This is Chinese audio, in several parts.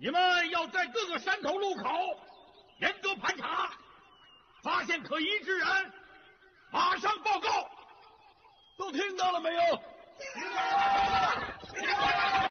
你们要在各个山头路口严格盘查，发现可疑之人，马上报告。都听到了没有？听到了，听到了。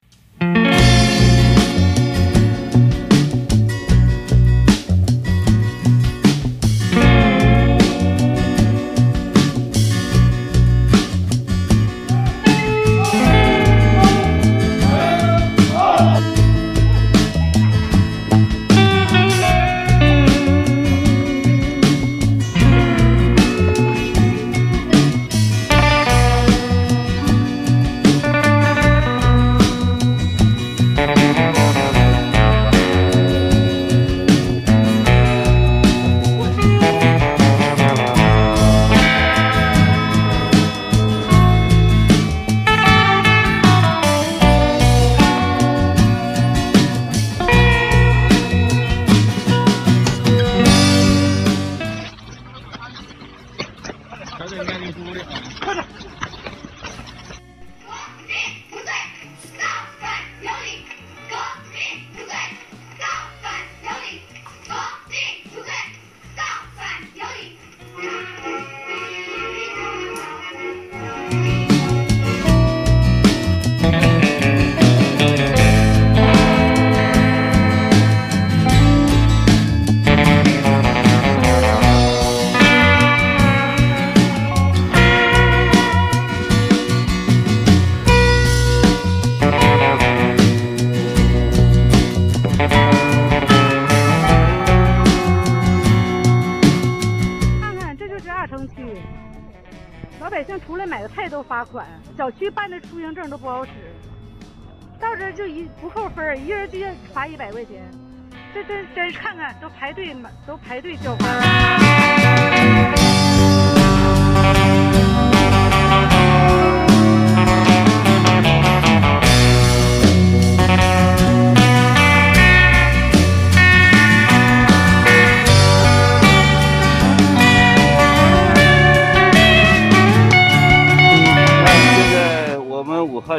罚款，小区办的出行证都不好使，到这就一不扣分，一人就要罚一百块钱，这这真看看都排队买，都排队交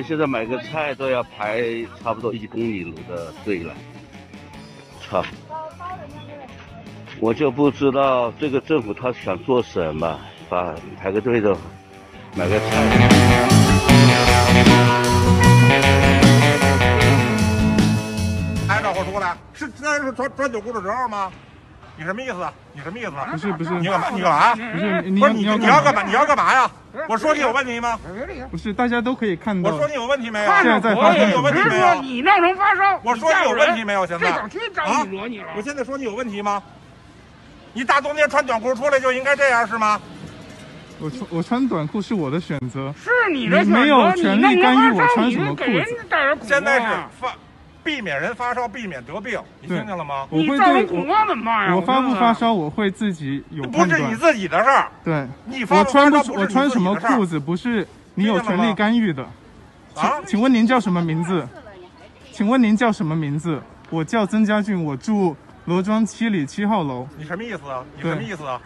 现在买个菜都要排差不多一公里路的队了，操！我就不知道这个政府他想做什么，把排个队都买个菜。拍照或出来，是那是穿穿短裤的时候吗？你什么意思？你什么意思？不是不是，你干嘛？你干嘛？不是你不是你你要干嘛？你要干嘛呀？我说你有问题吗？不是，大家都可以看到。我说你有问题没有？现在在发生有问题没有？你闹成发烧。我说你有问题没有？现在啊？我现在说你有问题吗？你大冬天穿短裤出来就应该这样是吗？我穿我穿短裤是我的选择。是你的选择。你没有权利干预我穿什么裤子。现在是发。避免人发烧，避免得病，你听见了吗？我会对我，我发不发烧，我会自己有判断。不是你自己的事儿。对，你发不发烧不是你自己的。我穿什么裤子不是你有权利干预的。啊？请问您叫什么名字？请问您叫什么名字？我叫曾家俊，我住罗庄七里七号楼。你什么意思啊？你什么意思啊？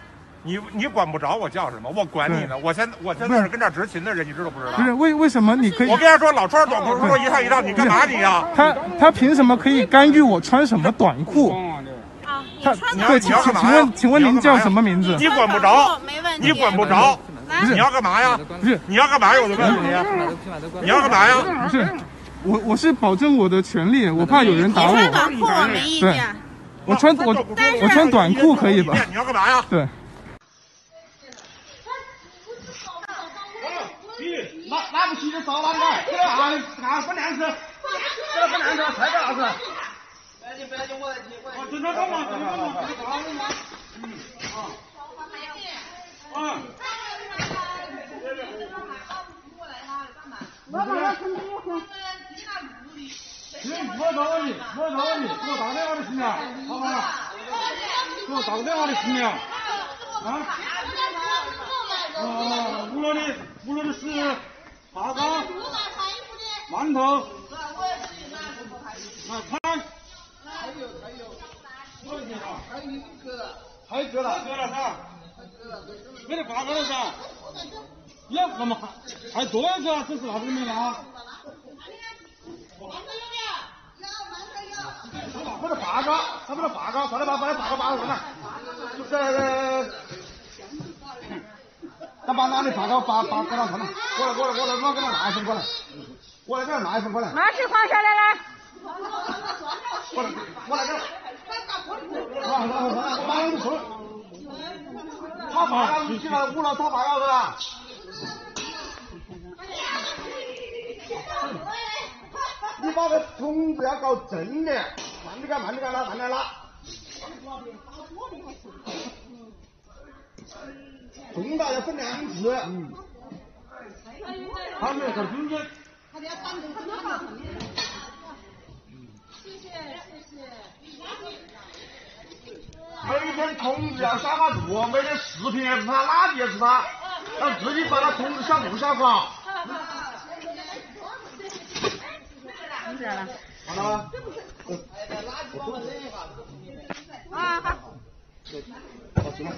你你管不着我叫什么，我管你呢。我现我现在是跟这执勤的人，你知道不知道？不是为为什么你可以？我跟他说老穿短裤他说一趟一趟，你干嘛你呀？他他凭什么可以干预我穿什么短裤？啊，他对，请请问请问您叫什么名字？你管不着，你管不着。不是你要干嘛呀？不是你要干嘛呀？我就问你，你要干嘛呀？不是，我我是保证我的权利，我怕有人打我。穿短裤我没意见。我穿我我穿短裤可以吧？你要干嘛呀？对。拿拿不起就少拿点，这个啊啊分两次，这个分两次，菜个啥子？不要紧不要紧，我来接，我来提。正常干嘛？正常干嘛？嗯，好。嗯。我把它分给我喝。行，没啥问题，没啥问题，给我打电话就行了，好吧？给我打个电话就行了。啊？啊，五楼的，五楼的是。头，啊，菜，还有还有，多少钱啊？还有一个，还有个了，个了噻，没得八个了噻，要干嘛？还多一个，这是啥子没拿？馒头有没有？要馒头有。或者爬高，差不多爬高，上来把把爬高爬上来，就是咱把哪里八个八八给他上来，过来过来过来，我给他拿一份过来，过来这儿拿一份过来。拿起放下来来，过来这儿。啊啊啊！我把你进来屋了，他爬高是吧？你把个筒子要搞正的，慢点干，慢点干，拉，慢点拉。重大要分两次。嗯。他们在中间。每天筒子要消化住，每天视频也是他，垃圾也是他，他自己把他筒子消不消化？好了吗？啊好。好，行了。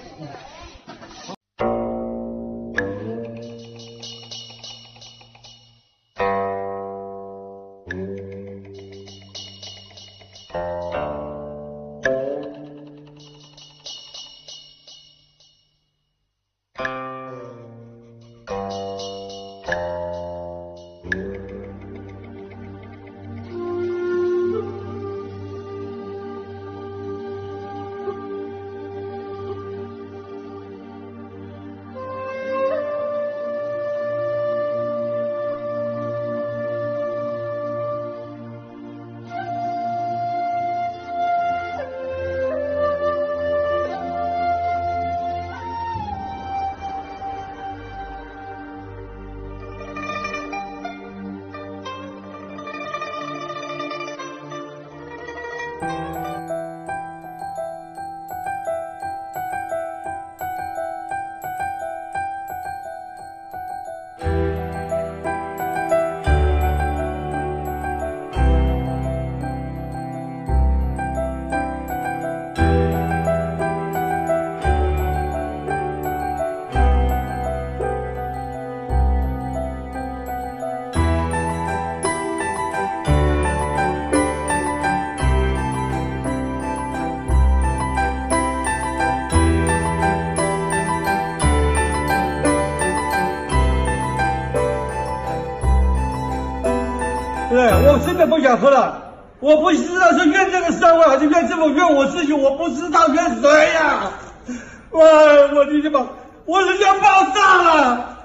真的不想喝了。我不知道是怨这个社会，还是怨这么，怨我自己，我不知道怨谁呀、啊！哇，我的妈，我人要爆炸了！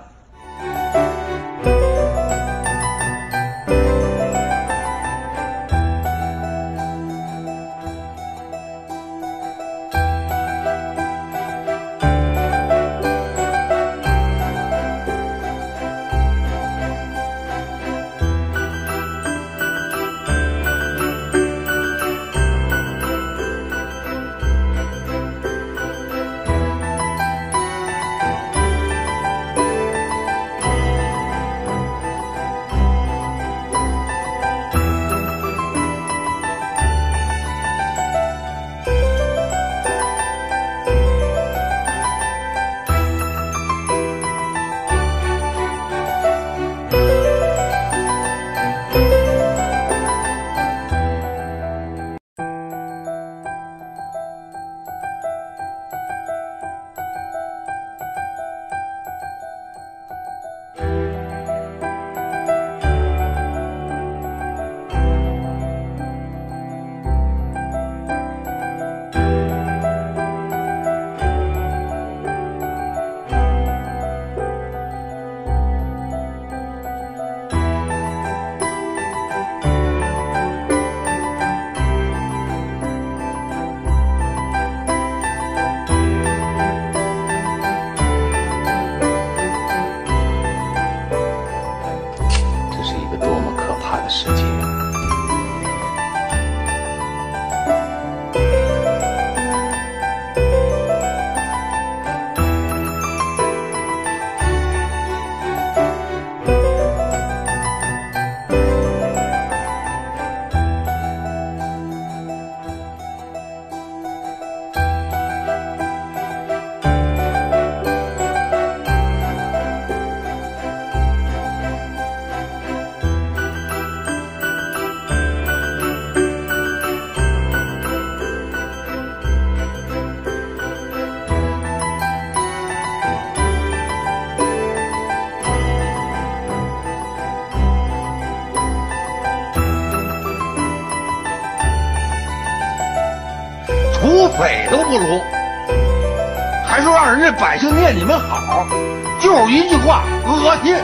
鬼都不如，还说让人家百姓念你们好，就是一句话，恶心。